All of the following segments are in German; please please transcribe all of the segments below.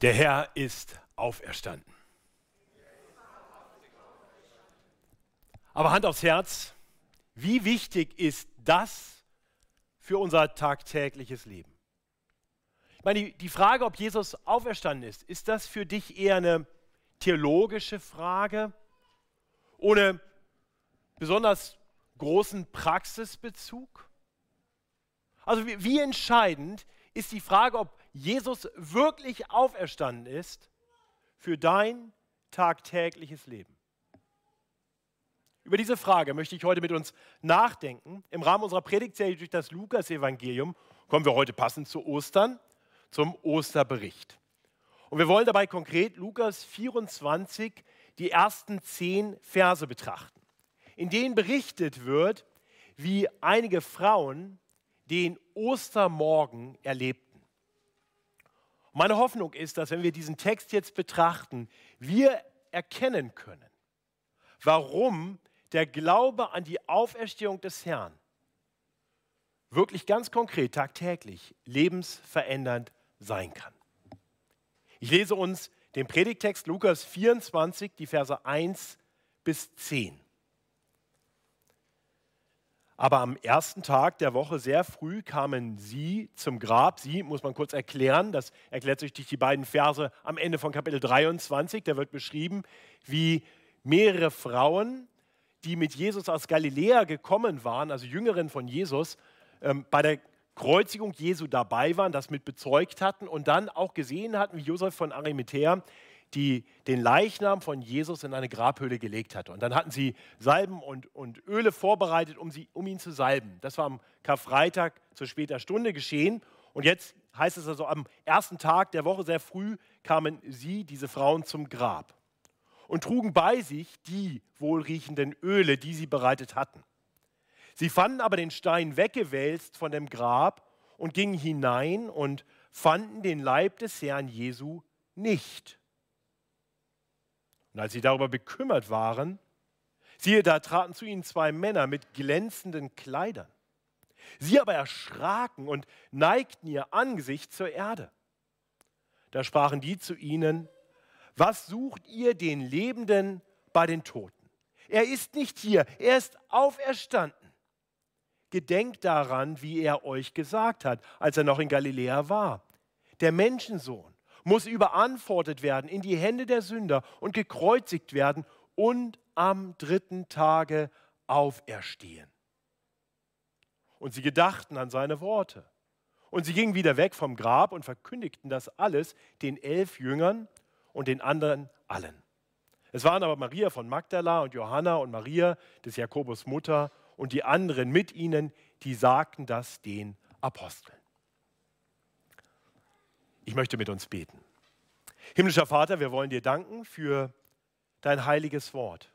Der Herr ist auferstanden. Aber Hand aufs Herz, wie wichtig ist das für unser tagtägliches Leben? Ich meine, die Frage, ob Jesus auferstanden ist, ist das für dich eher eine theologische Frage ohne besonders großen Praxisbezug? Also wie, entscheidend ist die Frage, ob Jesus wirklich auferstanden ist für dein tagtägliches Leben? Über diese Frage möchte ich heute mit uns nachdenken. Im Rahmen unserer Predigtserie durch das Lukas-Evangelium kommen wir heute passend zu Ostern, zum Osterbericht. Und wir wollen dabei konkret Lukas 24, die ersten zehn Verse betrachten, in denen berichtet wird, wie einige Frauen den Ostermorgen erlebten. Meine Hoffnung ist, dass wenn wir diesen Text jetzt betrachten, wir erkennen können, warum der Glaube an die Auferstehung des Herrn wirklich ganz konkret tagtäglich lebensverändernd sein kann. Ich lese uns den Predigtext Lukas 24, die Verse 1 bis 10. Aber am ersten Tag der Woche sehr früh kamen sie zum Grab. Sie muss man kurz erklären. Das erklärt sich durch die beiden Verse am Ende von Kapitel 23. Da wird beschrieben, wie mehrere Frauen, die mit Jesus aus Galiläa gekommen waren, also Jüngerinnen von Jesus, ähm, bei der Kreuzigung Jesu dabei waren, das mit bezeugt hatten und dann auch gesehen hatten, wie Josef von Arimathea die den Leichnam von Jesus in eine Grabhöhle gelegt hatte. Und dann hatten sie Salben und, und Öle vorbereitet, um, sie, um ihn zu salben. Das war am Karfreitag zur später Stunde geschehen. Und jetzt heißt es also, am ersten Tag der Woche sehr früh kamen sie, diese Frauen, zum Grab und trugen bei sich die wohlriechenden Öle, die sie bereitet hatten. Sie fanden aber den Stein weggewälzt von dem Grab und gingen hinein und fanden den Leib des Herrn Jesu nicht. Und als sie darüber bekümmert waren, siehe, da traten zu ihnen zwei Männer mit glänzenden Kleidern. Sie aber erschraken und neigten ihr Angesicht zur Erde. Da sprachen die zu ihnen, was sucht ihr den Lebenden bei den Toten? Er ist nicht hier, er ist auferstanden. Gedenkt daran, wie er euch gesagt hat, als er noch in Galiläa war. Der Menschensohn muss überantwortet werden in die Hände der Sünder und gekreuzigt werden und am dritten Tage auferstehen. Und sie gedachten an seine Worte. Und sie gingen wieder weg vom Grab und verkündigten das alles den elf Jüngern und den anderen allen. Es waren aber Maria von Magdala und Johanna und Maria des Jakobus Mutter und die anderen mit ihnen, die sagten das den Aposteln. Ich möchte mit uns beten. Himmlischer Vater, wir wollen dir danken für dein heiliges Wort.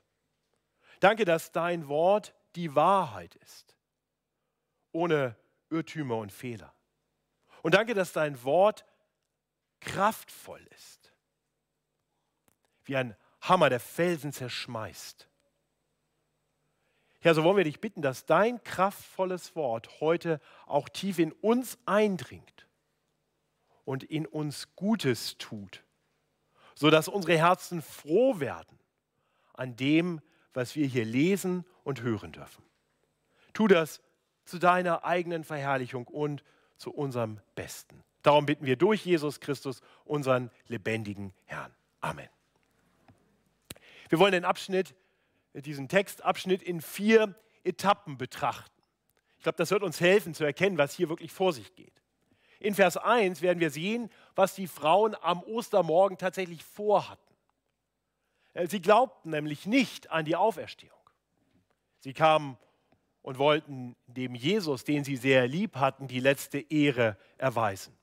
Danke, dass dein Wort die Wahrheit ist, ohne Irrtümer und Fehler. Und danke, dass dein Wort kraftvoll ist, wie ein Hammer, der Felsen zerschmeißt. Herr, so wollen wir dich bitten, dass dein kraftvolles Wort heute auch tief in uns eindringt und in uns Gutes tut, sodass unsere Herzen froh werden an dem, was wir hier lesen und hören dürfen. Tu das zu deiner eigenen Verherrlichung und zu unserem Besten. Darum bitten wir durch Jesus Christus, unseren lebendigen Herrn. Amen. Wir wollen den Abschnitt, diesen Textabschnitt in vier Etappen betrachten. Ich glaube, das wird uns helfen zu erkennen, was hier wirklich vor sich geht. In Vers 1 werden wir sehen, was die Frauen am Ostermorgen tatsächlich vorhatten. Äh, sie glaubten nämlich nicht an die Auferstehung. Sie kamen und wollten dem Jesus, den sie sehr lieb hatten, die letzte Ehre erweisen.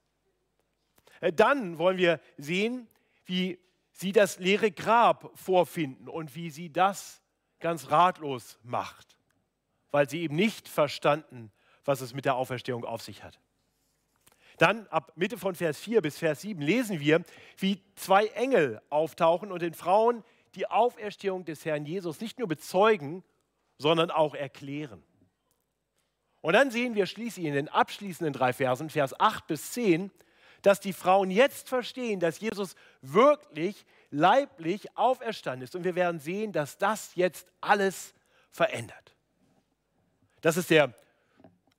Äh, dann wollen wir sehen, wie sie das leere Grab vorfinden und wie sie das ganz ratlos macht, weil sie eben nicht verstanden, was es mit der Auferstehung auf sich hat. Dann ab Mitte von Vers 4 bis Vers 7 lesen wir, wie zwei Engel auftauchen und den Frauen die Auferstehung des Herrn Jesus nicht nur bezeugen, sondern auch erklären. Und dann sehen wir schließlich in den abschließenden drei Versen, Vers 8 bis 10, dass die Frauen jetzt verstehen, dass Jesus wirklich leiblich auferstanden ist. Und wir werden sehen, dass das jetzt alles verändert. Das ist der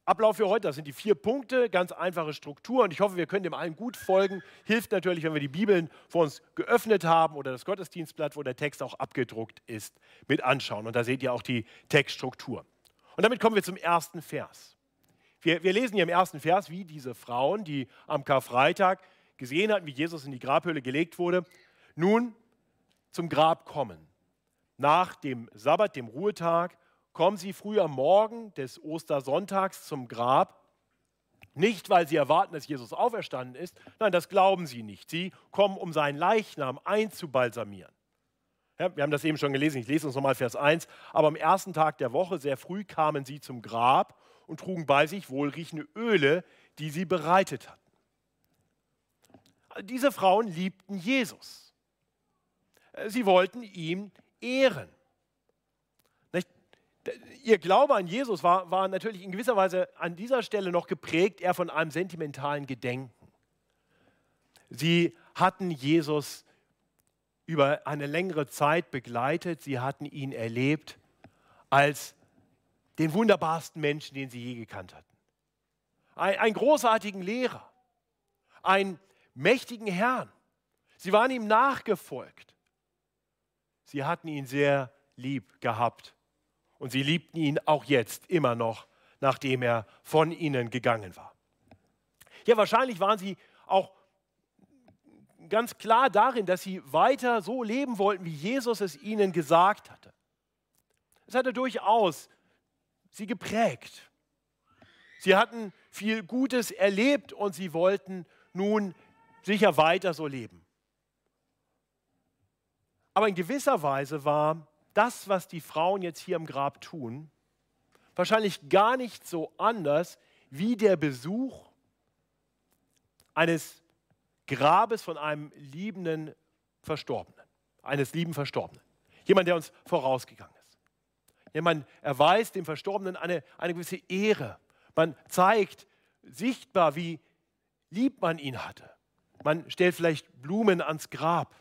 Ablauf für heute. Das sind die vier Punkte, ganz einfache Struktur. Und ich hoffe, wir können dem allen gut folgen. Hilft natürlich, wenn wir die Bibeln vor uns geöffnet haben oder das Gottesdienstblatt, wo der Text auch abgedruckt ist, mit anschauen. Und da seht ihr auch die Textstruktur. Und damit kommen wir zum ersten Vers. Wir, wir lesen hier im ersten Vers, wie diese Frauen, die am Karfreitag gesehen hatten, wie Jesus in die Grabhöhle gelegt wurde, nun zum Grab kommen. Nach dem Sabbat, dem Ruhetag, kommen sie früh am Morgen des Ostersonntags zum Grab. Nicht, weil sie erwarten, dass Jesus auferstanden ist, nein, das glauben sie nicht. Sie kommen, um seinen Leichnam einzubalsamieren. Ja, wir haben das eben schon gelesen, ich lese uns nochmal Vers 1. Aber am ersten Tag der Woche, sehr früh, kamen sie zum Grab und trugen bei sich wohlriechende Öle, die sie bereitet hatten. Diese Frauen liebten Jesus. Sie wollten ihm ehren. Ihr Glaube an Jesus war, war natürlich in gewisser Weise an dieser Stelle noch geprägt, eher von einem sentimentalen Gedenken. Sie hatten Jesus über eine längere Zeit begleitet, sie hatten ihn erlebt als den wunderbarsten Menschen, den sie je gekannt hatten. Ein, einen großartigen Lehrer, einen mächtigen Herrn. Sie waren ihm nachgefolgt. Sie hatten ihn sehr lieb gehabt und sie liebten ihn auch jetzt immer noch, nachdem er von ihnen gegangen war. Ja, wahrscheinlich waren sie auch ganz klar darin, dass sie weiter so leben wollten, wie Jesus es ihnen gesagt hatte. Es hatte durchaus sie geprägt. Sie hatten viel Gutes erlebt und sie wollten nun sicher weiter so leben. Aber in gewisser Weise war das, was die Frauen jetzt hier im Grab tun, wahrscheinlich gar nicht so anders wie der Besuch eines Grabes von einem liebenden Verstorbenen, eines lieben Verstorbenen. Jemand, der uns vorausgegangen ist. Ja, man erweist dem Verstorbenen eine, eine gewisse Ehre. Man zeigt sichtbar, wie lieb man ihn hatte. Man stellt vielleicht Blumen ans Grab.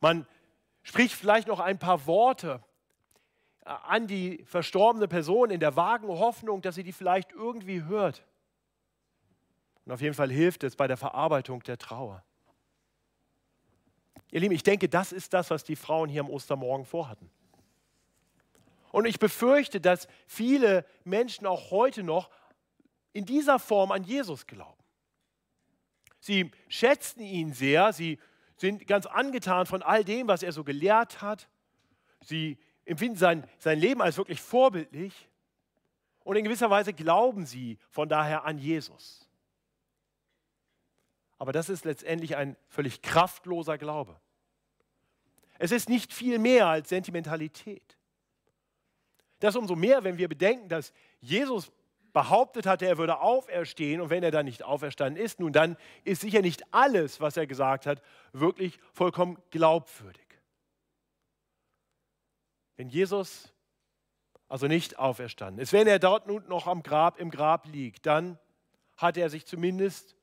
Man Sprich vielleicht noch ein paar Worte äh, an die verstorbene Person in der vagen Hoffnung, dass sie die vielleicht irgendwie hört. Und auf jeden Fall hilft es bei der Verarbeitung der Trauer. Ihr Lieben, ich denke, das ist das, was die Frauen hier am Ostermorgen vorhatten. Und ich befürchte, dass viele Menschen auch heute noch in dieser Form an Jesus glauben. Sie schätzen ihn sehr, sie sind ganz angetan von all dem, was er so gelehrt hat. Sie empfinden sein, sein Leben als wirklich vorbildlich und in gewisser Weise glauben sie von daher an Jesus. Aber das ist letztendlich ein völlig kraftloser Glaube. Es ist nicht viel mehr als Sentimentalität. Das umso mehr, wenn wir bedenken, dass Jesus behauptet hatte, er würde auferstehen und wenn er dann nicht auferstanden ist, nun dann ist sicher nicht alles, was er gesagt hat, wirklich vollkommen glaubwürdig. Wenn Jesus also nicht auferstanden ist, wenn er dort nun noch am Grab, im Grab liegt, dann hat er sich zumindest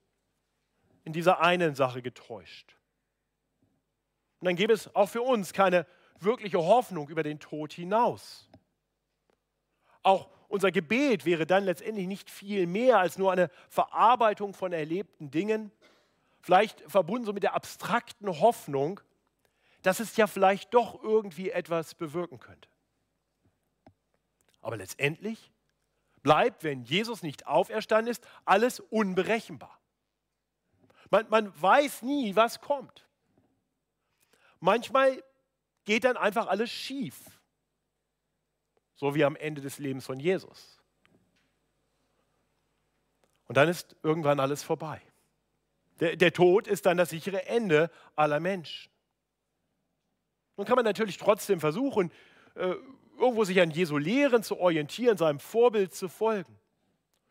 in dieser einen Sache getäuscht. Und dann gäbe es auch für uns keine wirkliche Hoffnung über den Tod hinaus. Auch unser Gebet wäre dann letztendlich nicht viel mehr als nur eine Verarbeitung von erlebten Dingen, vielleicht verbunden so mit der abstrakten Hoffnung, dass es ja vielleicht doch irgendwie etwas bewirken könnte. Aber letztendlich bleibt, wenn Jesus nicht auferstanden ist, alles unberechenbar. Man, man weiß nie, was kommt. Manchmal geht dann einfach alles schief. So wie am Ende des Lebens von Jesus. Und dann ist irgendwann alles vorbei. Der, der Tod ist dann das sichere Ende aller Menschen. Nun kann man natürlich trotzdem versuchen, äh, irgendwo sich an Jesu Lehren zu orientieren, seinem Vorbild zu folgen.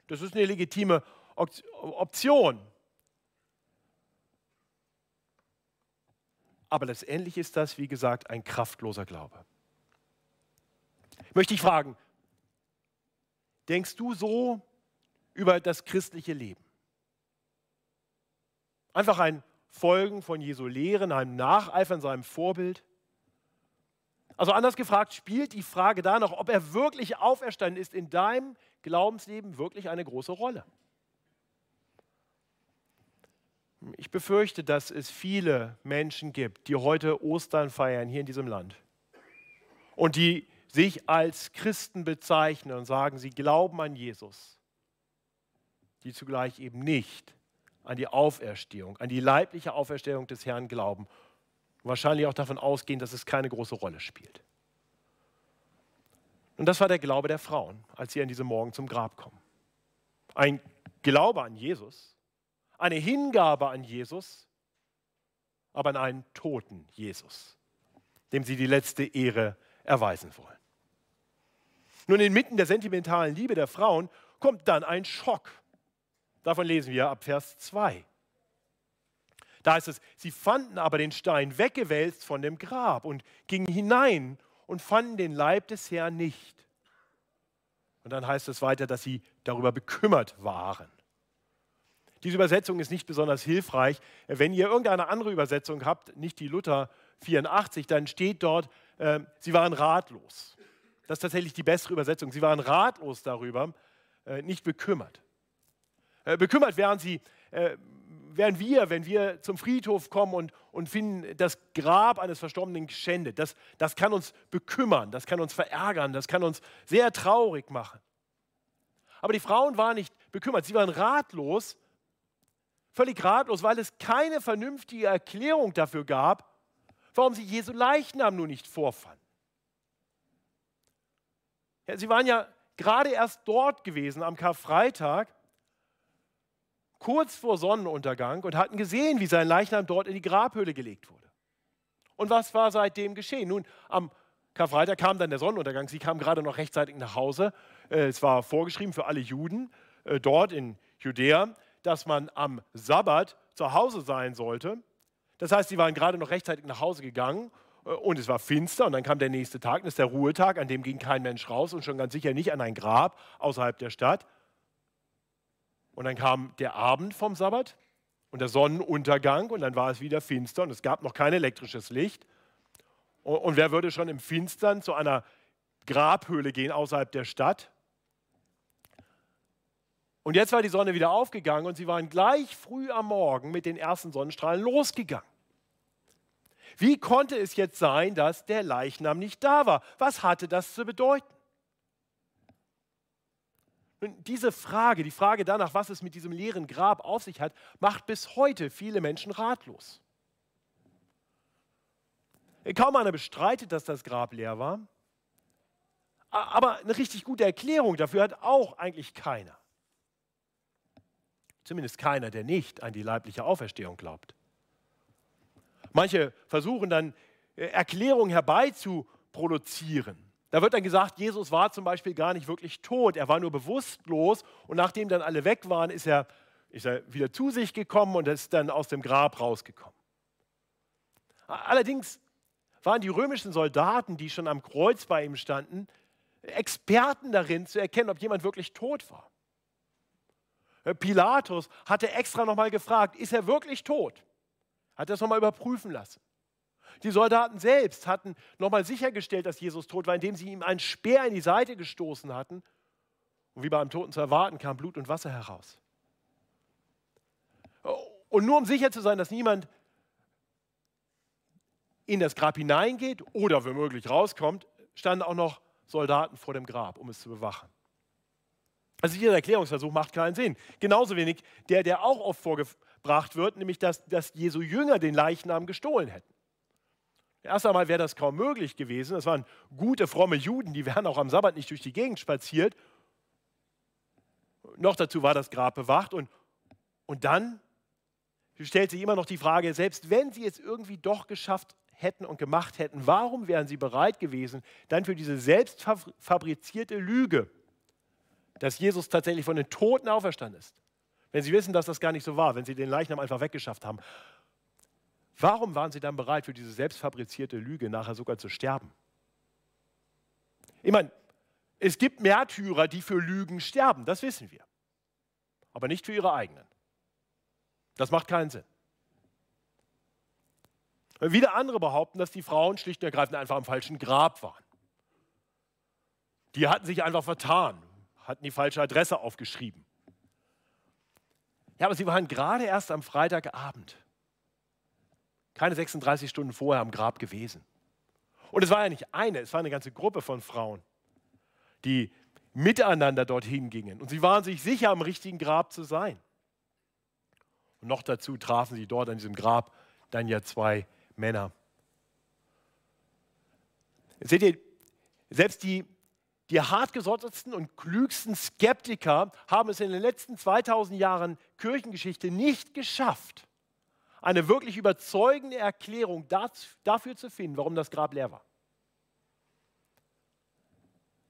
Das ist eine legitime Option. Aber letztendlich ist das, wie gesagt, ein kraftloser Glaube möchte ich fragen, denkst du so über das christliche Leben? Einfach ein Folgen von Jesu Lehren, ein Nacheifern seinem Vorbild. Also anders gefragt, spielt die Frage da noch, ob er wirklich auferstanden ist, in deinem Glaubensleben wirklich eine große Rolle? Ich befürchte, dass es viele Menschen gibt, die heute Ostern feiern hier in diesem Land und die sich als Christen bezeichnen und sagen, sie glauben an Jesus, die zugleich eben nicht an die Auferstehung, an die leibliche Auferstehung des Herrn glauben und wahrscheinlich auch davon ausgehen, dass es keine große Rolle spielt. Und das war der Glaube der Frauen, als sie an diesem Morgen zum Grab kommen. Ein Glaube an Jesus, eine Hingabe an Jesus, aber an einen toten Jesus, dem sie die letzte Ehre erweisen wollen. Nun, inmitten der sentimentalen Liebe der Frauen kommt dann ein Schock. Davon lesen wir ab Vers 2. Da heißt es, sie fanden aber den Stein weggewälzt von dem Grab und gingen hinein und fanden den Leib des Herrn nicht. Und dann heißt es weiter, dass sie darüber bekümmert waren. Diese Übersetzung ist nicht besonders hilfreich. Wenn ihr irgendeine andere Übersetzung habt, nicht die Luther 84, dann steht dort, äh, sie waren ratlos. Das ist tatsächlich die bessere Übersetzung. Sie waren ratlos darüber, äh, nicht bekümmert. Äh, bekümmert wären sie, äh, wären wir, wenn wir zum Friedhof kommen und, und finden das Grab eines Verstorbenen geschändet. Das, das kann uns bekümmern, das kann uns verärgern, das kann uns sehr traurig machen. Aber die Frauen waren nicht bekümmert, sie waren ratlos, völlig ratlos, weil es keine vernünftige Erklärung dafür gab, warum sie Jesu Leichnam nun nicht vorfanden. Sie waren ja gerade erst dort gewesen am Karfreitag kurz vor Sonnenuntergang und hatten gesehen, wie sein Leichnam dort in die Grabhöhle gelegt wurde. Und was war seitdem geschehen? Nun, am Karfreitag kam dann der Sonnenuntergang. Sie kamen gerade noch rechtzeitig nach Hause. Äh, es war vorgeschrieben für alle Juden äh, dort in Judäa, dass man am Sabbat zu Hause sein sollte. Das heißt, sie waren gerade noch rechtzeitig nach Hause gegangen und es war finster und dann kam der nächste Tag, das ist der Ruhetag, an dem ging kein Mensch raus und schon ganz sicher nicht an ein Grab außerhalb der Stadt. Und dann kam der Abend vom Sabbat und der Sonnenuntergang und dann war es wieder finster und es gab noch kein elektrisches Licht. Und wer würde schon im Finstern zu einer Grabhöhle gehen außerhalb der Stadt? Und jetzt war die Sonne wieder aufgegangen und sie waren gleich früh am Morgen mit den ersten Sonnenstrahlen losgegangen. Wie konnte es jetzt sein, dass der Leichnam nicht da war? Was hatte das zu bedeuten? diese Frage, die Frage danach, was es mit diesem leeren Grab auf sich hat, macht bis heute viele Menschen ratlos. Kaum einer bestreitet, dass das Grab leer war. Aber eine richtig gute Erklärung dafür hat auch eigentlich keiner. Zumindest keiner, der nicht an die leibliche Auferstehung glaubt. Manche versuchen dann äh, Erklärungen herbeizuproduzieren. Da wird dann gesagt, Jesus war zum Beispiel gar nicht wirklich tot, er war nur bewusstlos und nachdem dann alle weg waren, ist er, ist er wieder zu sich gekommen und ist dann aus dem Grab rausgekommen. Allerdings waren die römischen Soldaten, die schon am Kreuz bei ihm standen, Experten darin zu erkennen, ob jemand wirklich tot war. Pilatus hatte extra nochmal gefragt, ist er wirklich tot? Hat es nochmal überprüfen lassen. Die Soldaten selbst hatten nochmal sichergestellt, dass Jesus tot war, indem sie ihm einen Speer in die Seite gestoßen hatten. Und wie bei einem Toten zu erwarten, kam Blut und Wasser heraus. Und nur um sicher zu sein, dass niemand in das Grab hineingeht oder womöglich rauskommt, standen auch noch Soldaten vor dem Grab, um es zu bewachen. Also dieser Erklärungsversuch macht keinen Sinn. Genauso wenig der, der auch oft vorgebracht wird, nämlich dass, dass Jesu Jünger den Leichnam gestohlen hätten. Erst einmal wäre das kaum möglich gewesen. Das waren gute, fromme Juden, die wären auch am Sabbat nicht durch die Gegend spaziert. Noch dazu war das Grab bewacht. Und, und dann stellt sich immer noch die Frage, selbst wenn sie es irgendwie doch geschafft hätten und gemacht hätten, warum wären sie bereit gewesen, dann für diese selbstfabrizierte Lüge, dass Jesus tatsächlich von den Toten auferstanden ist, wenn sie wissen, dass das gar nicht so war, wenn sie den Leichnam einfach weggeschafft haben, Warum waren sie dann bereit, für diese selbstfabrizierte Lüge nachher sogar zu sterben? Ich meine, es gibt Märtyrer, die für Lügen sterben, das wissen wir. Aber nicht für ihre eigenen. Das macht keinen Sinn. Wieder andere behaupten, dass die Frauen schlicht und ergreifend einfach am falschen Grab waren. Die hatten sich einfach vertan, hatten die falsche Adresse aufgeschrieben. Ja, aber sie waren gerade erst am Freitagabend, keine 36 Stunden vorher am Grab gewesen. Und es war ja nicht eine, es war eine ganze Gruppe von Frauen, die miteinander dorthin gingen. Und sie waren sich sicher, am richtigen Grab zu sein. Und noch dazu trafen sie dort an diesem Grab dann ja zwei Männer. Seht ihr, selbst die, die hartgesottetsten und klügsten Skeptiker haben es in den letzten 2000 Jahren Kirchengeschichte nicht geschafft, eine wirklich überzeugende Erklärung dafür zu finden, warum das Grab leer war.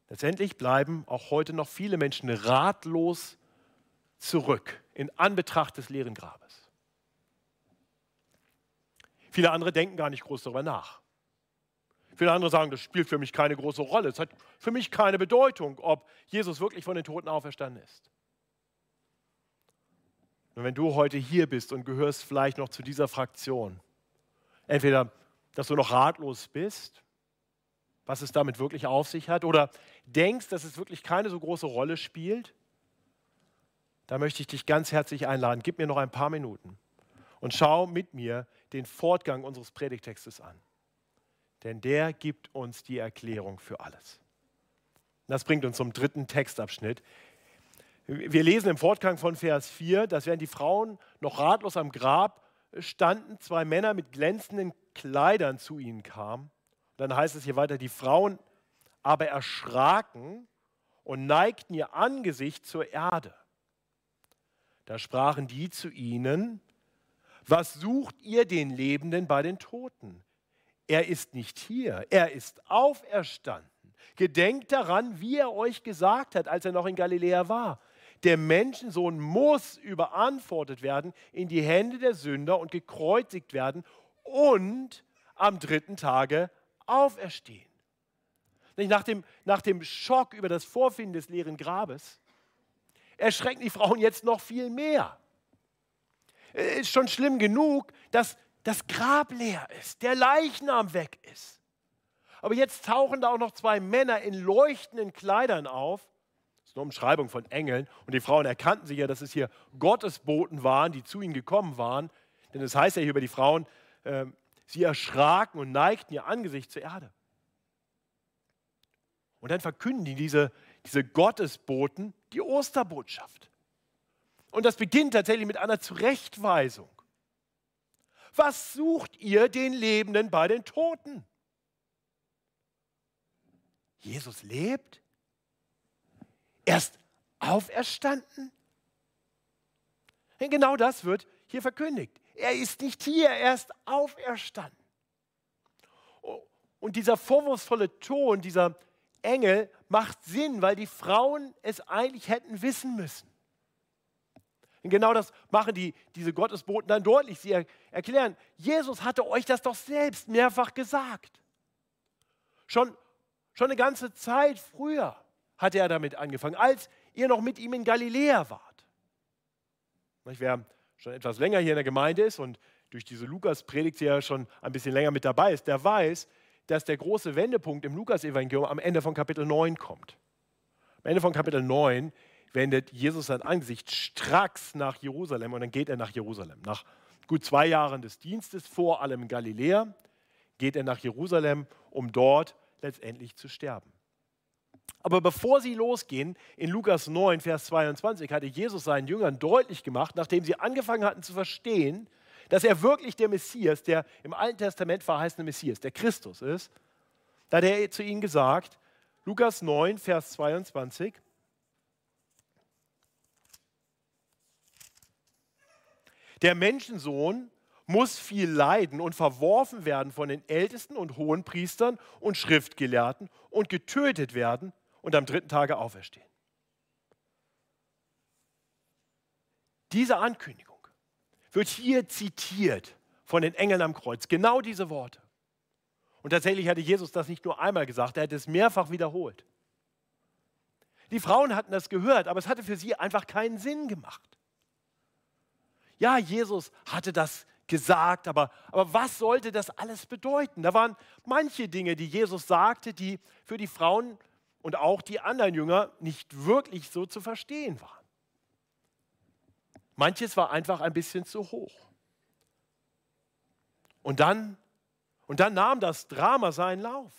Letztendlich bleiben auch heute noch viele Menschen ratlos zurück in Anbetracht des leeren Grabes. Viele andere denken gar nicht groß darüber nach. Viele andere sagen, das spielt für mich keine große Rolle. Es hat für mich keine Bedeutung, ob Jesus wirklich von den Toten auferstanden ist. Und wenn du heute hier bist und gehörst vielleicht noch zu dieser Fraktion, entweder, dass du noch ratlos bist, was es damit wirklich auf sich hat, oder denkst, dass es wirklich keine so große Rolle spielt, da möchte ich dich ganz herzlich einladen. Gib mir noch ein paar Minuten und schau mit mir den Fortgang unseres Predigtextes an. Denn der gibt uns die Erklärung für alles. Das bringt uns zum dritten Textabschnitt, wir lesen im Fortgang von Vers 4, dass während die Frauen noch ratlos am Grab standen, zwei Männer mit glänzenden Kleidern zu ihnen kamen. dann heißt es hier weiter, die Frauen aber erschraken und neigten ihr Angesicht zur Erde. Da sprachen die zu ihnen, was sucht ihr den Lebenden bei den Toten? Er ist nicht hier, er ist auferstanden. Gedenkt daran, wie er euch gesagt hat, als er noch in Galiläa war der Menschensohn muss überantwortet werden in die Hände der Sünder und gekreuzigt werden und am dritten Tage auferstehen. Nach dem, nach dem Schock über das Vorfinden des leeren Grabes erschrecken die Frauen jetzt noch viel mehr. Es ist schon schlimm genug, dass das Grab leer ist, der Leichnam weg ist. Aber jetzt tauchen da auch noch zwei Männer in leuchtenden Kleidern auf ist eine Umschreibung von Engeln. Und die Frauen erkannten sich ja, dass es hier Gottesboten waren, die zu ihnen gekommen waren. Denn es heißt ja hier über die Frauen, äh, sie erschraken und neigten ihr Angesicht zur Erde. Und dann verkünden die diese, diese Gottesboten die Osterbotschaft. Und das beginnt tatsächlich mit einer Zurechtweisung. Was sucht ihr den Lebenden bei den Toten? Jesus lebt? Er ist auferstanden? Denn genau das wird hier verkündigt. Er ist nicht hier, er ist auferstanden. Und dieser vorwurfsvolle Ton, dieser Engel macht Sinn, weil die Frauen es eigentlich hätten wissen müssen. Und genau das machen die, diese Gottesboten dann deutlich. Sie erklären, Jesus hatte euch das doch selbst mehrfach gesagt. Schon, schon eine ganze Zeit früher hatte er damit angefangen, als ihr noch mit ihm in Galiläa wart. Wer schon etwas länger hier in der Gemeinde ist und durch diese Lukas-Predigt ja schon ein bisschen länger mit dabei ist, der weiß, dass der große Wendepunkt im Lukas-Evangelium am Ende von Kapitel 9 kommt. Am Ende von Kapitel 9 wendet Jesus sein Angesicht stracks nach Jerusalem und dann geht er nach Jerusalem. Nach gut zwei Jahren des Dienstes, vor allem in Galiläa, geht er nach Jerusalem, um dort letztendlich zu sterben. Aber bevor sie losgehen, in Lukas 9, Vers 22, hatte Jesus seinen Jüngern deutlich gemacht, nachdem sie angefangen hatten zu verstehen, dass er wirklich der Messias, der im Alten Testament verheißene Messias, der Christus ist, da hat er zu ihnen gesagt, Lukas 9, Vers 22, der Menschensohn muss viel leiden und verworfen werden von den Ältesten und Hohenpriestern und Schriftgelehrten und getötet werden und am dritten Tage auferstehen. Diese Ankündigung wird hier zitiert von den Engeln am Kreuz. Genau diese Worte. Und tatsächlich hatte Jesus das nicht nur einmal gesagt, er hat es mehrfach wiederholt. Die Frauen hatten das gehört, aber es hatte für sie einfach keinen Sinn gemacht. Ja, Jesus hatte das gesagt, aber, aber was sollte das alles bedeuten? Da waren manche Dinge, die Jesus sagte, die für die Frauen und auch die anderen Jünger nicht wirklich so zu verstehen waren. Manches war einfach ein bisschen zu hoch. Und dann, und dann nahm das Drama seinen Lauf.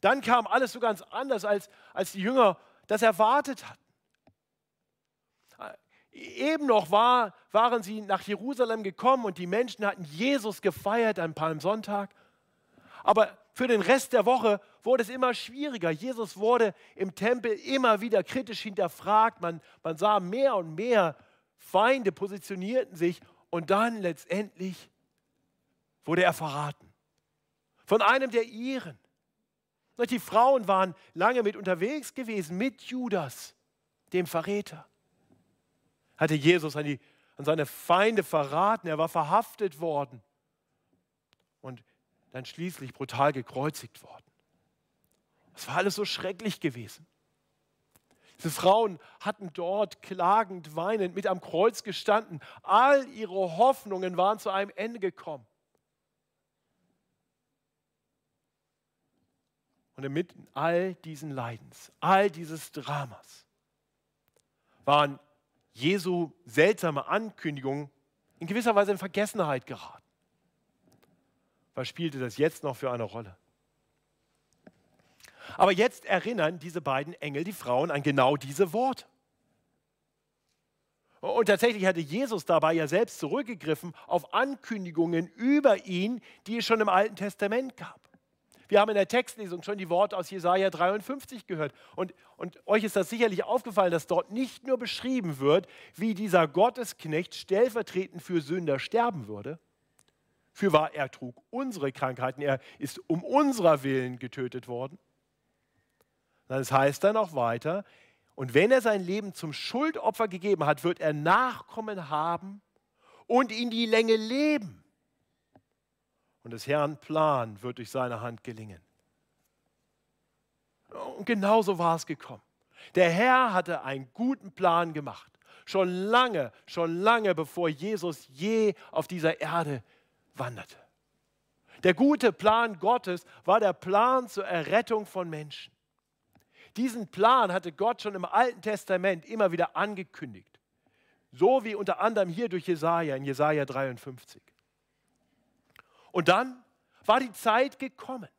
Dann kam alles so ganz anders, als, als die Jünger das erwartet hatten. Eben noch war, waren sie nach Jerusalem gekommen und die Menschen hatten Jesus gefeiert an Palmsonntag. Aber für den Rest der Woche wurde es immer schwieriger. Jesus wurde im Tempel immer wieder kritisch hinterfragt. Man, man sah mehr und mehr Feinde positionierten sich und dann letztendlich wurde er verraten. Von einem der Iren. Die Frauen waren lange mit unterwegs gewesen, mit Judas, dem Verräter. Hatte Jesus an, die, an seine Feinde verraten, er war verhaftet worden und dann schließlich brutal gekreuzigt worden. Das war alles so schrecklich gewesen. Diese Frauen hatten dort klagend, weinend mit am Kreuz gestanden. All ihre Hoffnungen waren zu einem Ende gekommen. Und inmitten all diesen Leidens, all dieses Dramas, waren Jesu seltsame Ankündigungen in gewisser Weise in Vergessenheit geraten. Was spielte das jetzt noch für eine Rolle? Aber jetzt erinnern diese beiden Engel die Frauen an genau diese Worte. Und tatsächlich hatte Jesus dabei ja selbst zurückgegriffen auf Ankündigungen über ihn, die es schon im Alten Testament gab. Wir haben in der Textlesung schon die Worte aus Jesaja 53 gehört. Und, und euch ist das sicherlich aufgefallen, dass dort nicht nur beschrieben wird, wie dieser Gottesknecht stellvertretend für Sünder sterben würde. Für wahr, er trug unsere Krankheiten, er ist um unserer Willen getötet worden. Es heißt dann auch weiter, und wenn er sein Leben zum Schuldopfer gegeben hat, wird er Nachkommen haben und in die Länge leben und des Herrn Plan wird durch seine Hand gelingen. Und genauso war es gekommen. Der Herr hatte einen guten Plan gemacht. Schon lange, schon lange bevor Jesus je auf dieser Erde wanderte. Der gute Plan Gottes war der Plan zur Errettung von Menschen. Diesen Plan hatte Gott schon im Alten Testament immer wieder angekündigt. So wie unter anderem hier durch Jesaja in Jesaja 53. Und dann war die Zeit gekommen.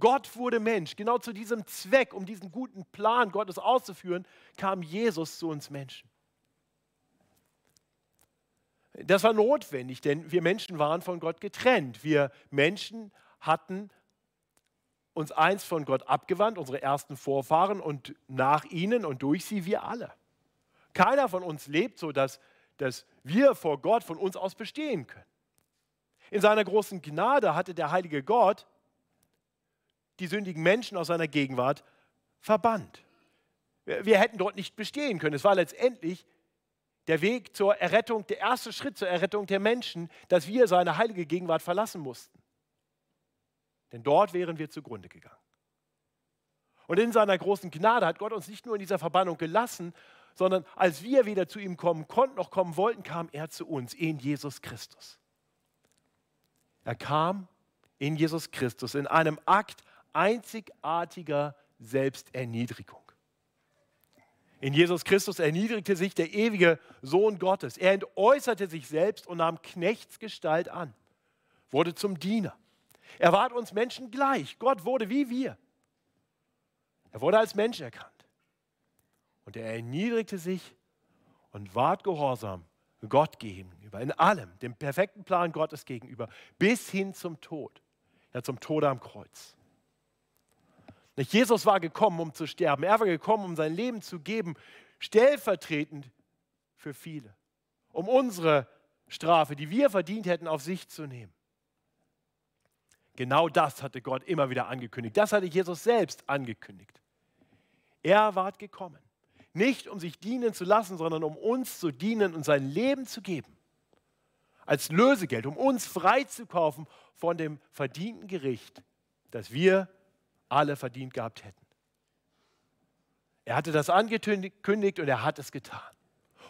Gott wurde Mensch. Genau zu diesem Zweck, um diesen guten Plan Gottes auszuführen, kam Jesus zu uns Menschen. Das war notwendig, denn wir Menschen waren von Gott getrennt. Wir Menschen hatten uns einst von Gott abgewandt, unsere ersten Vorfahren und nach ihnen und durch sie wir alle. Keiner von uns lebt so, dass, dass wir vor Gott von uns aus bestehen können. In seiner großen Gnade hatte der heilige Gott die sündigen Menschen aus seiner Gegenwart verbannt. Wir hätten dort nicht bestehen können. Es war letztendlich der Weg zur Errettung, der erste Schritt zur Errettung der Menschen, dass wir seine heilige Gegenwart verlassen mussten. Denn dort wären wir zugrunde gegangen. Und in seiner großen Gnade hat Gott uns nicht nur in dieser Verbannung gelassen, sondern als wir wieder zu ihm kommen konnten, noch kommen wollten, kam er zu uns in Jesus Christus. Er kam in Jesus Christus in einem Akt einzigartiger Selbsterniedrigung. In Jesus Christus erniedrigte sich der ewige Sohn Gottes. Er entäußerte sich selbst und nahm Knechtsgestalt an, wurde zum Diener. Er ward uns Menschen gleich. Gott wurde wie wir. Er wurde als Mensch erkannt. Und er erniedrigte sich und ward gehorsam Gott gegenüber, in allem, dem perfekten Plan Gottes gegenüber, bis hin zum Tod, ja zum Tod am Kreuz. Nicht Jesus war gekommen, um zu sterben. Er war gekommen, um sein Leben zu geben, stellvertretend für viele, um unsere Strafe, die wir verdient hätten, auf sich zu nehmen. Genau das hatte Gott immer wieder angekündigt. Das hatte Jesus selbst angekündigt. Er war gekommen, nicht um sich dienen zu lassen, sondern um uns zu dienen und sein Leben zu geben. Als Lösegeld, um uns freizukaufen von dem verdienten Gericht, das wir alle verdient gehabt hätten. Er hatte das angekündigt und er hat es getan.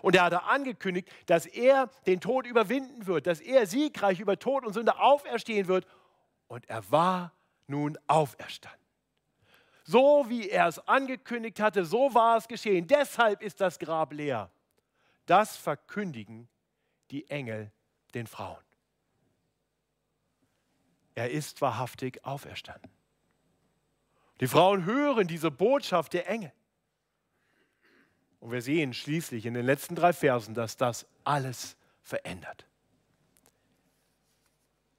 Und er hatte angekündigt, dass er den Tod überwinden wird, dass er siegreich über Tod und Sünde auferstehen wird. Und er war nun auferstanden. So wie er es angekündigt hatte, so war es geschehen. Deshalb ist das Grab leer. Das verkündigen die Engel den Frauen. Er ist wahrhaftig auferstanden. Die Frauen hören diese Botschaft der Engel. Und wir sehen schließlich in den letzten drei Versen, dass das alles verändert.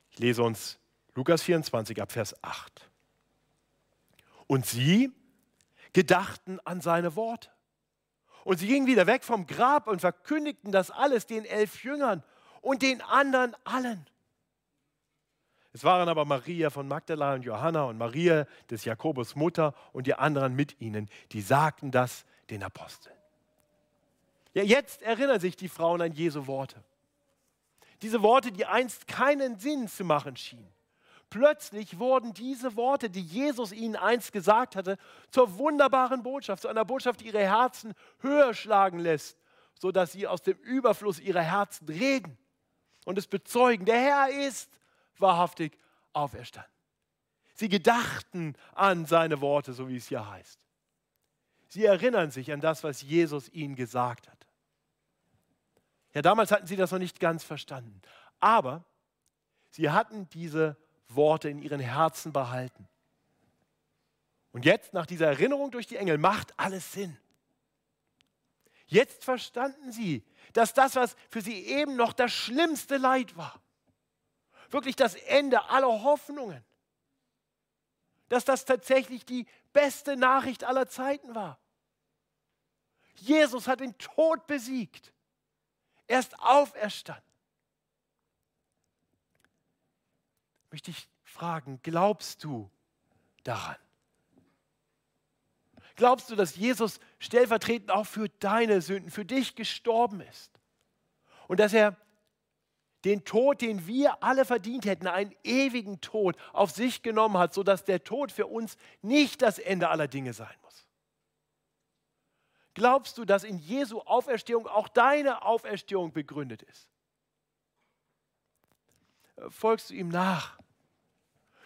Ich lese uns Lukas 24 ab Vers 8. Und sie gedachten an seine Worte. Und sie gingen wieder weg vom Grab und verkündigten das alles den elf Jüngern und den anderen allen. Es waren aber Maria von Magdala und Johanna und Maria des Jakobus Mutter und die anderen mit ihnen, die sagten das den Aposteln. Ja, jetzt erinnern sich die Frauen an Jesu Worte. Diese Worte, die einst keinen Sinn zu machen schienen. Plötzlich wurden diese Worte, die Jesus ihnen einst gesagt hatte, zur wunderbaren Botschaft, zu einer Botschaft, die ihre Herzen höher schlagen lässt, sodass sie aus dem Überfluss ihrer Herzen reden und es bezeugen. Der Herr ist wahrhaftig auferstanden. Sie gedachten an seine Worte, so wie es hier heißt. Sie erinnern sich an das, was Jesus ihnen gesagt hat. Ja, damals hatten sie das noch nicht ganz verstanden. Aber sie hatten diese Worte in ihren Herzen behalten. Und jetzt, nach dieser Erinnerung durch die Engel, macht alles Sinn. Jetzt verstanden sie, dass das, was für sie eben noch das schlimmste Leid war, wirklich das Ende aller Hoffnungen. Dass das tatsächlich die beste Nachricht aller Zeiten war. Jesus hat den Tod besiegt. Er ist auferstanden. Möchte ich fragen, glaubst du daran? Glaubst du, dass Jesus stellvertretend auch für deine Sünden, für dich gestorben ist? Und dass er den Tod, den wir alle verdient hätten, einen ewigen Tod auf sich genommen hat, sodass der Tod für uns nicht das Ende aller Dinge sein muss. Glaubst du, dass in Jesu Auferstehung auch deine Auferstehung begründet ist? Folgst du ihm nach?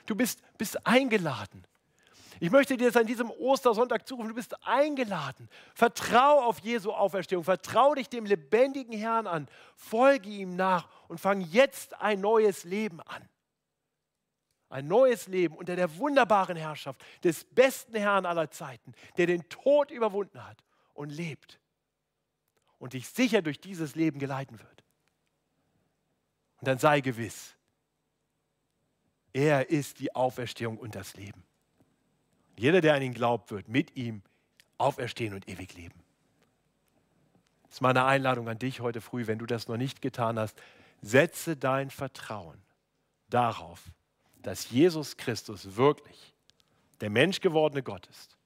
Du bist, bist eingeladen. Ich möchte dir das an diesem Ostersonntag zurufen. Du bist eingeladen. Vertrau auf Jesu Auferstehung. Vertrau dich dem lebendigen Herrn an. Folge ihm nach und fang jetzt ein neues Leben an. Ein neues Leben unter der wunderbaren Herrschaft des besten Herrn aller Zeiten, der den Tod überwunden hat und lebt und dich sicher durch dieses Leben geleiten wird. Und dann sei gewiss, er ist die Auferstehung und das Leben. Jeder, der an ihn glaubt, wird mit ihm auferstehen und ewig leben. Das ist meine Einladung an dich heute früh, wenn du das noch nicht getan hast. Setze dein Vertrauen darauf, dass Jesus Christus wirklich der menschgewordene Gott ist,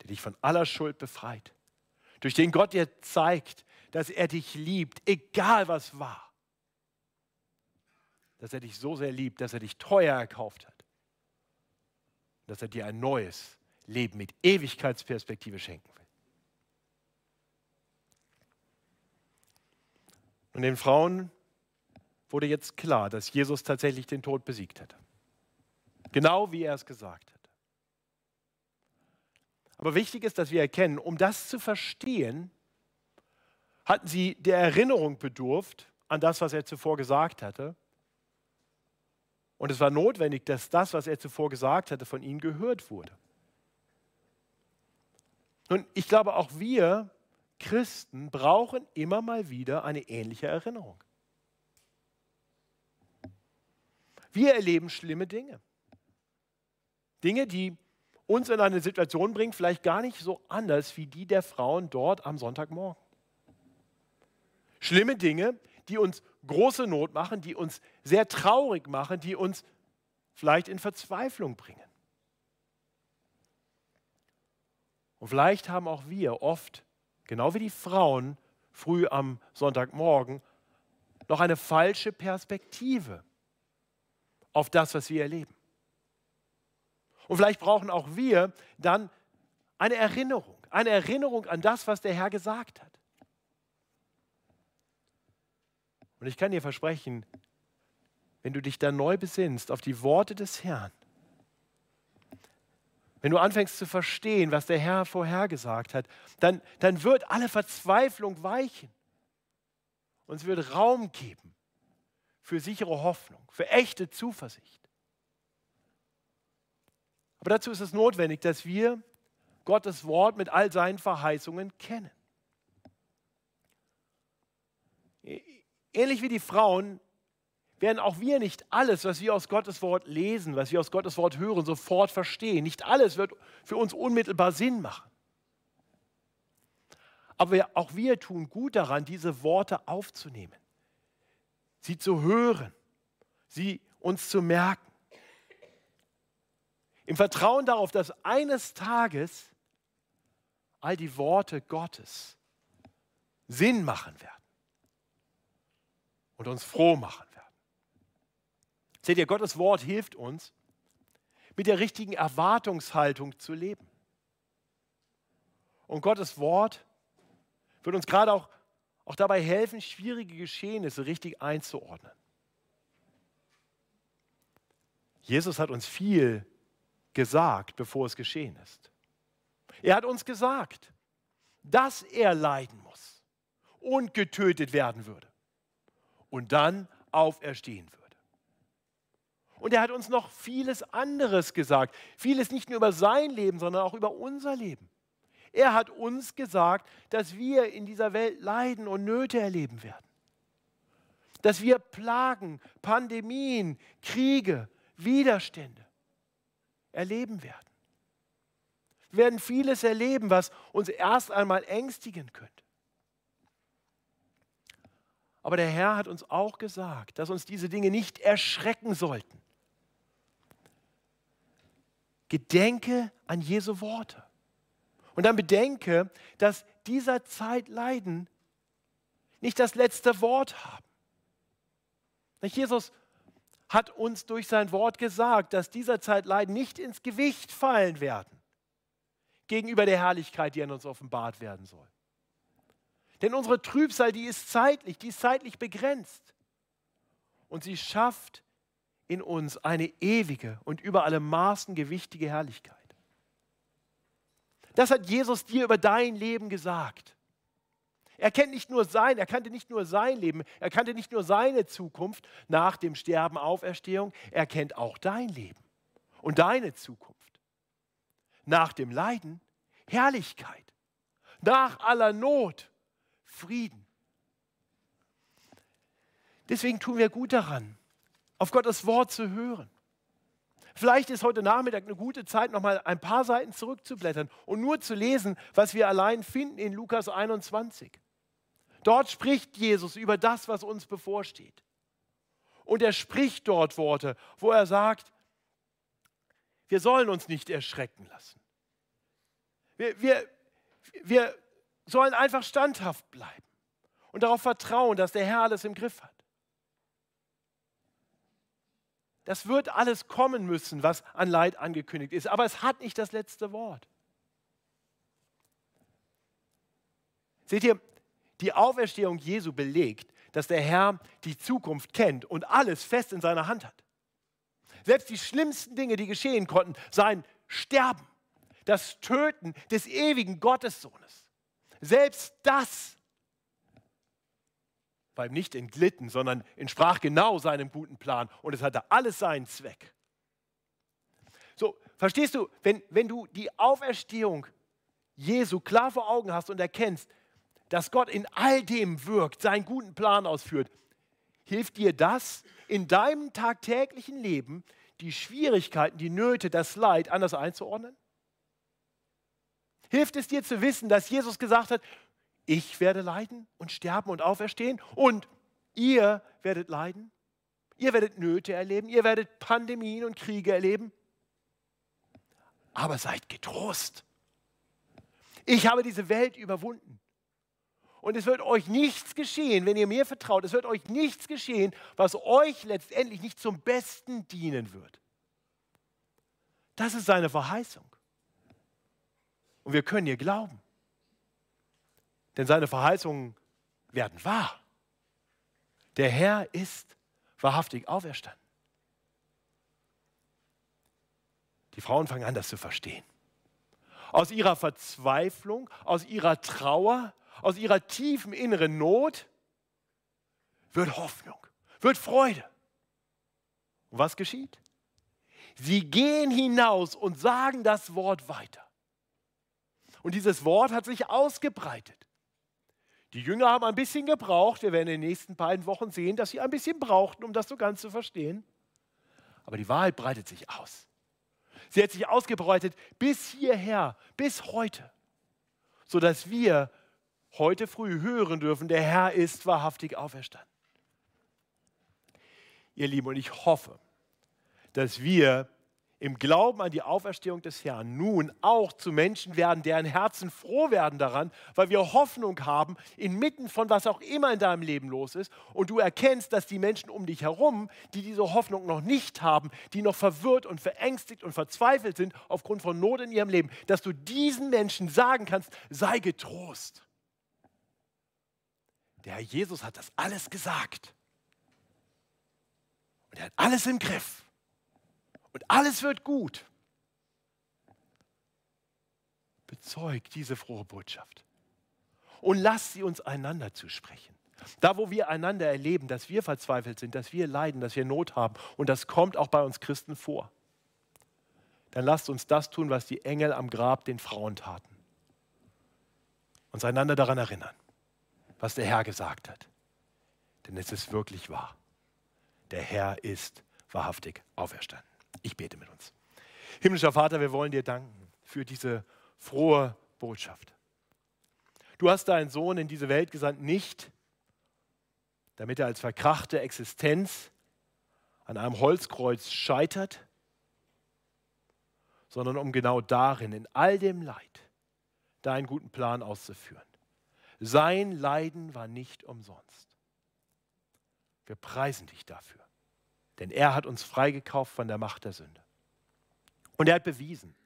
der dich von aller Schuld befreit, durch den Gott dir zeigt, dass er dich liebt, egal was war, dass er dich so sehr liebt, dass er dich teuer erkauft hat dass er dir ein neues Leben mit Ewigkeitsperspektive schenken will. Und den Frauen wurde jetzt klar, dass Jesus tatsächlich den Tod besiegt hätte. Genau wie er es gesagt hat. Aber wichtig ist, dass wir erkennen, um das zu verstehen, hatten sie der Erinnerung bedurft an das, was er zuvor gesagt hatte. Und es war notwendig, dass das, was er zuvor gesagt hatte, von ihnen gehört wurde. Und ich glaube, auch wir Christen brauchen immer mal wieder eine ähnliche Erinnerung. Wir erleben schlimme Dinge. Dinge, die uns in eine Situation bringen, vielleicht gar nicht so anders wie die der Frauen dort am Sonntagmorgen. Schlimme Dinge, die uns große Not machen, die uns sehr traurig machen, die uns vielleicht in Verzweiflung bringen. Und vielleicht haben auch wir oft, genau wie die Frauen früh am Sonntagmorgen, noch eine falsche Perspektive auf das, was wir erleben. Und vielleicht brauchen auch wir dann eine Erinnerung, eine Erinnerung an das, was der Herr gesagt hat. Und ich kann dir versprechen, wenn du dich dann neu besinnst auf die Worte des Herrn, wenn du anfängst zu verstehen, was der Herr vorhergesagt hat, dann, dann wird alle Verzweiflung weichen. Und es wird Raum geben für sichere Hoffnung, für echte Zuversicht. Aber dazu ist es notwendig, dass wir Gottes Wort mit all seinen Verheißungen kennen. Ähnlich wie die Frauen werden auch wir nicht alles, was wir aus Gottes Wort lesen, was wir aus Gottes Wort hören, sofort verstehen. Nicht alles wird für uns unmittelbar Sinn machen. Aber auch wir tun gut daran, diese Worte aufzunehmen, sie zu hören, sie uns zu merken. Im Vertrauen darauf, dass eines Tages all die Worte Gottes Sinn machen werden und uns froh machen werden. Seht ihr, Gottes Wort hilft uns, mit der richtigen Erwartungshaltung zu leben. Und Gottes Wort wird uns gerade auch, auch dabei helfen, schwierige Geschehnisse richtig einzuordnen. Jesus hat uns viel gesagt, bevor es geschehen ist. Er hat uns gesagt, dass er leiden muss und getötet werden würde und dann auferstehen würde. Und er hat uns noch vieles anderes gesagt. Vieles nicht nur über sein Leben, sondern auch über unser Leben. Er hat uns gesagt, dass wir in dieser Welt Leiden und Nöte erleben werden. Dass wir Plagen, Pandemien, Kriege, Widerstände erleben werden. Wir werden vieles erleben, was uns erst einmal ängstigen könnte. Aber der Herr hat uns auch gesagt, dass uns diese Dinge nicht erschrecken sollten. Gedenke an Jesu Worte. Und dann bedenke, dass dieser Zeit Leiden nicht das letzte Wort haben. Jesus hat uns durch sein Wort gesagt, dass dieser Zeit Leiden nicht ins Gewicht fallen werden gegenüber der Herrlichkeit, die an uns offenbart werden soll. Denn unsere Trübsal, die ist zeitlich, die ist zeitlich begrenzt. Und sie schafft in uns eine ewige und über alle Maßen gewichtige Herrlichkeit. Das hat Jesus dir über dein Leben gesagt. Er kennt nicht nur sein, er kannte nicht nur sein Leben, er kannte nicht nur seine Zukunft nach dem Sterben, Auferstehung, er kennt auch dein Leben und deine Zukunft. Nach dem Leiden Herrlichkeit, nach aller Not Frieden. Deswegen tun wir gut daran, auf Gottes Wort zu hören. Vielleicht ist heute Nachmittag eine gute Zeit, nochmal ein paar Seiten zurückzublättern und nur zu lesen, was wir allein finden in Lukas 21. Dort spricht Jesus über das, was uns bevorsteht. Und er spricht dort Worte, wo er sagt, wir sollen uns nicht erschrecken lassen. Wir, wir, wir sollen einfach standhaft bleiben und darauf vertrauen, dass der Herr alles im Griff hat. Das wird alles kommen müssen, was an Leid angekündigt ist, aber es hat nicht das letzte Wort. Seht ihr, die Auferstehung Jesu belegt, dass der Herr die Zukunft kennt und alles fest in seiner Hand hat. Selbst die schlimmsten Dinge, die geschehen konnten, sein Sterben, das Töten des ewigen Gottessohnes, selbst das war ihm nicht entglitten, sondern entsprach genau seinem guten Plan und es hatte alles seinen Zweck. So, verstehst du, wenn, wenn du die Auferstehung Jesu klar vor Augen hast und erkennst, dass Gott in all dem wirkt, seinen guten Plan ausführt, hilft dir das in deinem tagtäglichen Leben, die Schwierigkeiten, die Nöte, das Leid anders einzuordnen? Hilft es dir zu wissen, dass Jesus gesagt hat, ich werde leiden und sterben und auferstehen und ihr werdet leiden. Ihr werdet Nöte erleben, ihr werdet Pandemien und Kriege erleben. Aber seid getrost. Ich habe diese Welt überwunden. Und es wird euch nichts geschehen, wenn ihr mir vertraut. Es wird euch nichts geschehen, was euch letztendlich nicht zum Besten dienen wird. Das ist seine Verheißung. Und wir können ihr glauben. Denn seine Verheißungen werden wahr. Der Herr ist wahrhaftig auferstanden. Die Frauen fangen an, das zu verstehen. Aus ihrer Verzweiflung, aus ihrer Trauer, aus ihrer tiefen inneren Not wird Hoffnung, wird Freude. Und was geschieht? Sie gehen hinaus und sagen das Wort weiter. Und dieses Wort hat sich ausgebreitet. Die Jünger haben ein bisschen gebraucht. Wir werden in den nächsten beiden Wochen sehen, dass sie ein bisschen brauchten, um das so ganz zu verstehen. Aber die Wahrheit breitet sich aus. Sie hat sich ausgebreitet bis hierher, bis heute, sodass wir heute früh hören dürfen, der Herr ist wahrhaftig auferstanden. Ihr Lieben, und ich hoffe, dass wir im Glauben an die Auferstehung des Herrn nun auch zu Menschen werden, deren Herzen froh werden daran, weil wir Hoffnung haben, inmitten von was auch immer in deinem Leben los ist. Und du erkennst, dass die Menschen um dich herum, die diese Hoffnung noch nicht haben, die noch verwirrt und verängstigt und verzweifelt sind aufgrund von Not in ihrem Leben, dass du diesen Menschen sagen kannst, sei getrost. Der Herr Jesus hat das alles gesagt. Und er hat alles im Griff und alles wird gut. Bezeugt diese frohe Botschaft und lasst sie uns einander zusprechen. Da, wo wir einander erleben, dass wir verzweifelt sind, dass wir leiden, dass wir Not haben, und das kommt auch bei uns Christen vor, dann lasst uns das tun, was die Engel am Grab den Frauen taten. Uns einander daran erinnern, was der Herr gesagt hat. Denn es ist wirklich wahr. Der Herr ist wahrhaftig auferstanden. Ich bete mit uns. Himmlischer Vater, wir wollen dir danken für diese frohe Botschaft. Du hast deinen Sohn in diese Welt gesandt, nicht damit er als verkrachte Existenz an einem Holzkreuz scheitert, sondern um genau darin, in all dem Leid, deinen guten Plan auszuführen. Sein Leiden war nicht umsonst. Wir preisen dich dafür. Denn er hat uns freigekauft von der Macht der Sünde. Und er hat bewiesen,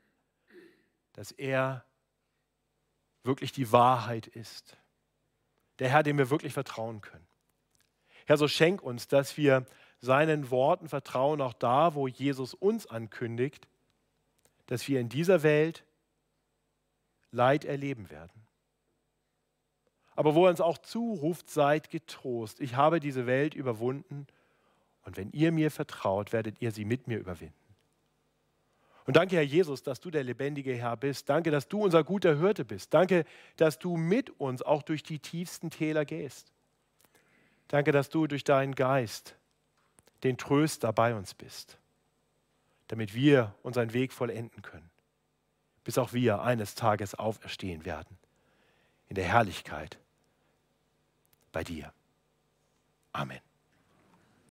dass er wirklich die Wahrheit ist. Der Herr, dem wir wirklich vertrauen können. Herr, so schenk uns, dass wir seinen Worten vertrauen, auch da, wo Jesus uns ankündigt, dass wir in dieser Welt Leid erleben werden. Aber wo er uns auch zuruft, seid getrost. Ich habe diese Welt überwunden und wenn ihr mir vertraut, werdet ihr sie mit mir überwinden. Und danke, Herr Jesus, dass du der lebendige Herr bist. Danke, dass du unser guter Hirte bist. Danke, dass du mit uns auch durch die tiefsten Täler gehst. Danke, dass du durch deinen Geist den Tröster bei uns bist, damit wir unseren Weg vollenden können, bis auch wir eines Tages auferstehen werden in der Herrlichkeit bei dir. Amen.